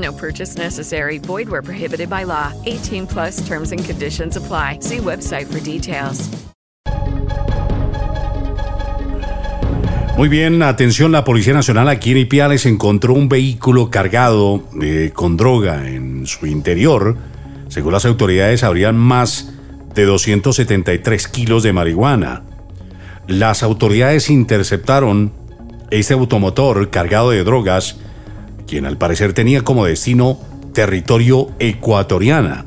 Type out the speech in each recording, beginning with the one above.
No purchase necessary. Void where prohibited by law. 18 plus terms and conditions apply. See website for details. Muy bien, atención, la Policía Nacional aquí en Ipiales encontró un vehículo cargado eh, con droga en su interior. Según las autoridades, habrían más de 273 kilos de marihuana. Las autoridades interceptaron este automotor cargado de drogas, quien al parecer tenía como destino territorio ecuatoriana.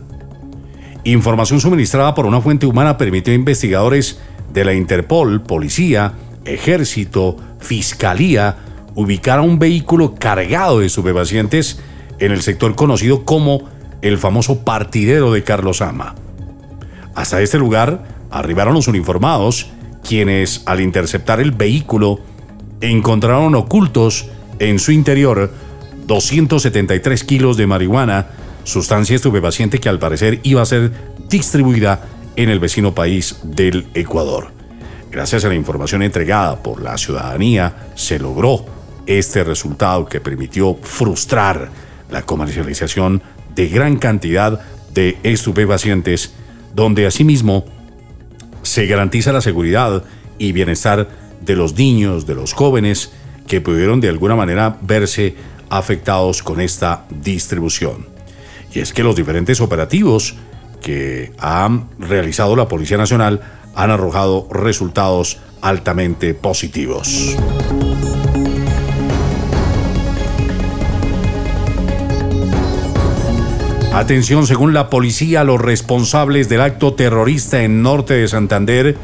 Información suministrada por una fuente humana permitió a investigadores de la Interpol, policía, ejército, fiscalía, ubicar a un vehículo cargado de estupefacientes en el sector conocido como el famoso partidero de Carlos Ama. Hasta este lugar arribaron los uniformados, quienes al interceptar el vehículo encontraron ocultos en su interior 273 kilos de marihuana, sustancia estupefaciente que al parecer iba a ser distribuida en el vecino país del Ecuador. Gracias a la información entregada por la ciudadanía, se logró este resultado que permitió frustrar la comercialización de gran cantidad de estupefacientes, donde asimismo se garantiza la seguridad y bienestar de los niños, de los jóvenes que pudieron de alguna manera verse afectados con esta distribución. Y es que los diferentes operativos que ha realizado la Policía Nacional han arrojado resultados altamente positivos. Atención, según la policía, los responsables del acto terrorista en norte de Santander,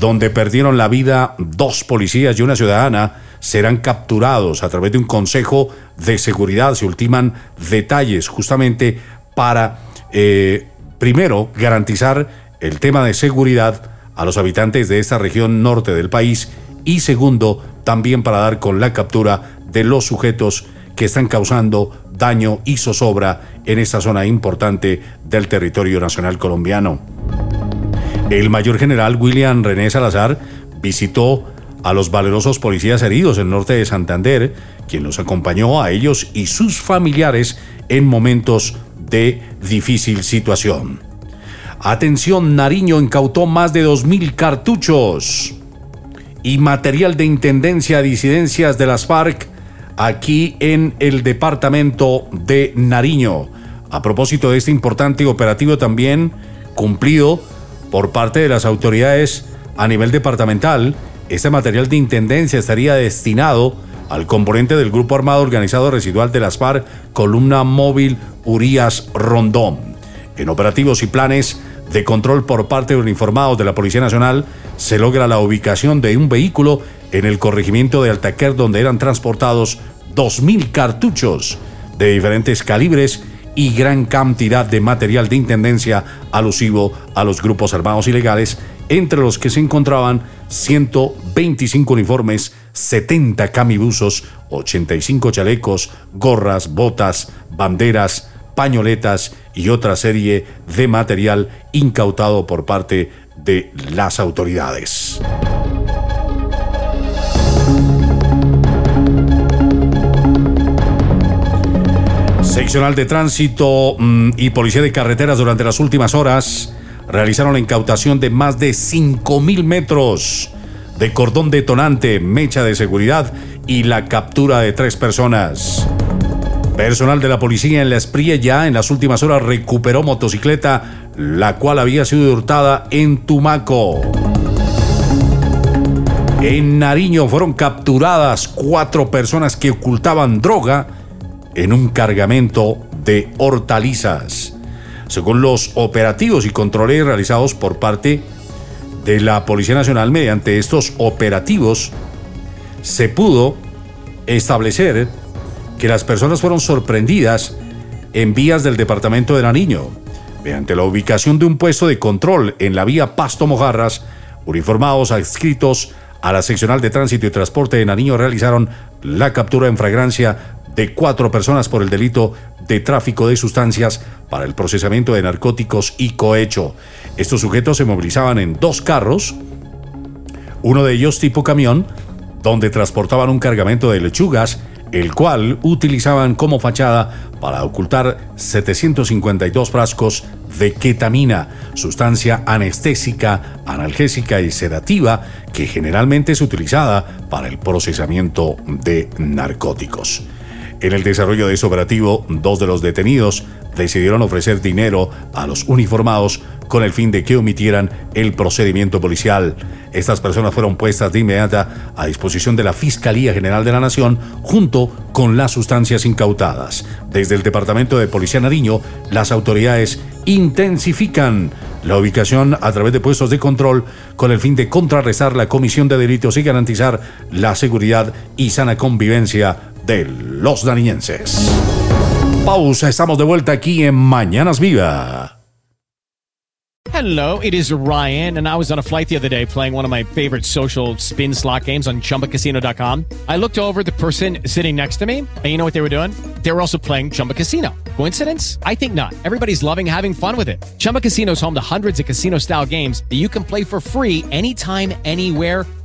donde perdieron la vida dos policías y una ciudadana, serán capturados a través de un consejo de seguridad. Se ultiman detalles justamente para, eh, primero, garantizar el tema de seguridad a los habitantes de esta región norte del país y segundo, también para dar con la captura de los sujetos que están causando daño y zozobra en esta zona importante del territorio nacional colombiano. El mayor general William René Salazar visitó a los valerosos policías heridos en el norte de Santander, quien los acompañó a ellos y sus familiares en momentos de difícil situación. Atención, Nariño incautó más de 2.000 cartuchos y material de intendencia a disidencias de las FARC aquí en el departamento de Nariño. A propósito de este importante operativo también cumplido por parte de las autoridades a nivel departamental, este material de intendencia estaría destinado al componente del Grupo Armado Organizado Residual de las FARC, Columna Móvil Urias Rondón. En operativos y planes de control por parte de uniformados de la Policía Nacional, se logra la ubicación de un vehículo en el corregimiento de Altaquer donde eran transportados 2.000 cartuchos de diferentes calibres y gran cantidad de material de intendencia alusivo a los grupos armados ilegales, entre los que se encontraban 125 uniformes, 70 camibuzos, 85 chalecos, gorras, botas, banderas, pañoletas y otra serie de material incautado por parte de las autoridades. Seccional de Tránsito mm, y Policía de Carreteras durante las últimas horas realizaron la incautación de más de 5.000 metros de cordón detonante, mecha de seguridad y la captura de tres personas. Personal de la policía en La Espría ya en las últimas horas recuperó motocicleta la cual había sido hurtada en Tumaco. En Nariño fueron capturadas cuatro personas que ocultaban droga en un cargamento de hortalizas. Según los operativos y controles realizados por parte de la Policía Nacional, mediante estos operativos se pudo establecer que las personas fueron sorprendidas en vías del departamento de Nariño, mediante la ubicación de un puesto de control en la vía Pasto Mojarras, uniformados adscritos a la seccional de tránsito y transporte de Nariño realizaron la captura en fragancia de cuatro personas por el delito de tráfico de sustancias para el procesamiento de narcóticos y cohecho. Estos sujetos se movilizaban en dos carros, uno de ellos tipo camión, donde transportaban un cargamento de lechugas, el cual utilizaban como fachada para ocultar 752 frascos de ketamina, sustancia anestésica, analgésica y sedativa que generalmente es utilizada para el procesamiento de narcóticos. En el desarrollo de ese operativo, dos de los detenidos decidieron ofrecer dinero a los uniformados con el fin de que omitieran el procedimiento policial. Estas personas fueron puestas de inmediata a disposición de la Fiscalía General de la Nación junto con las sustancias incautadas. Desde el Departamento de Policía Nariño, las autoridades intensifican la ubicación a través de puestos de control con el fin de contrarrestar la comisión de delitos y garantizar la seguridad y sana convivencia de los nariñenses. Pausa, estamos de vuelta aquí en Mañanas Viva. Hello, it is Ryan, and I was on a flight the other day playing one of my favorite social spin slot games on chumbacasino.com. I looked over the person sitting next to me, and you know what they were doing? They were also playing Chumba Casino. Coincidence? I think not. Everybody's loving having fun with it. Chumba Casino is home to hundreds of casino style games that you can play for free anytime, anywhere,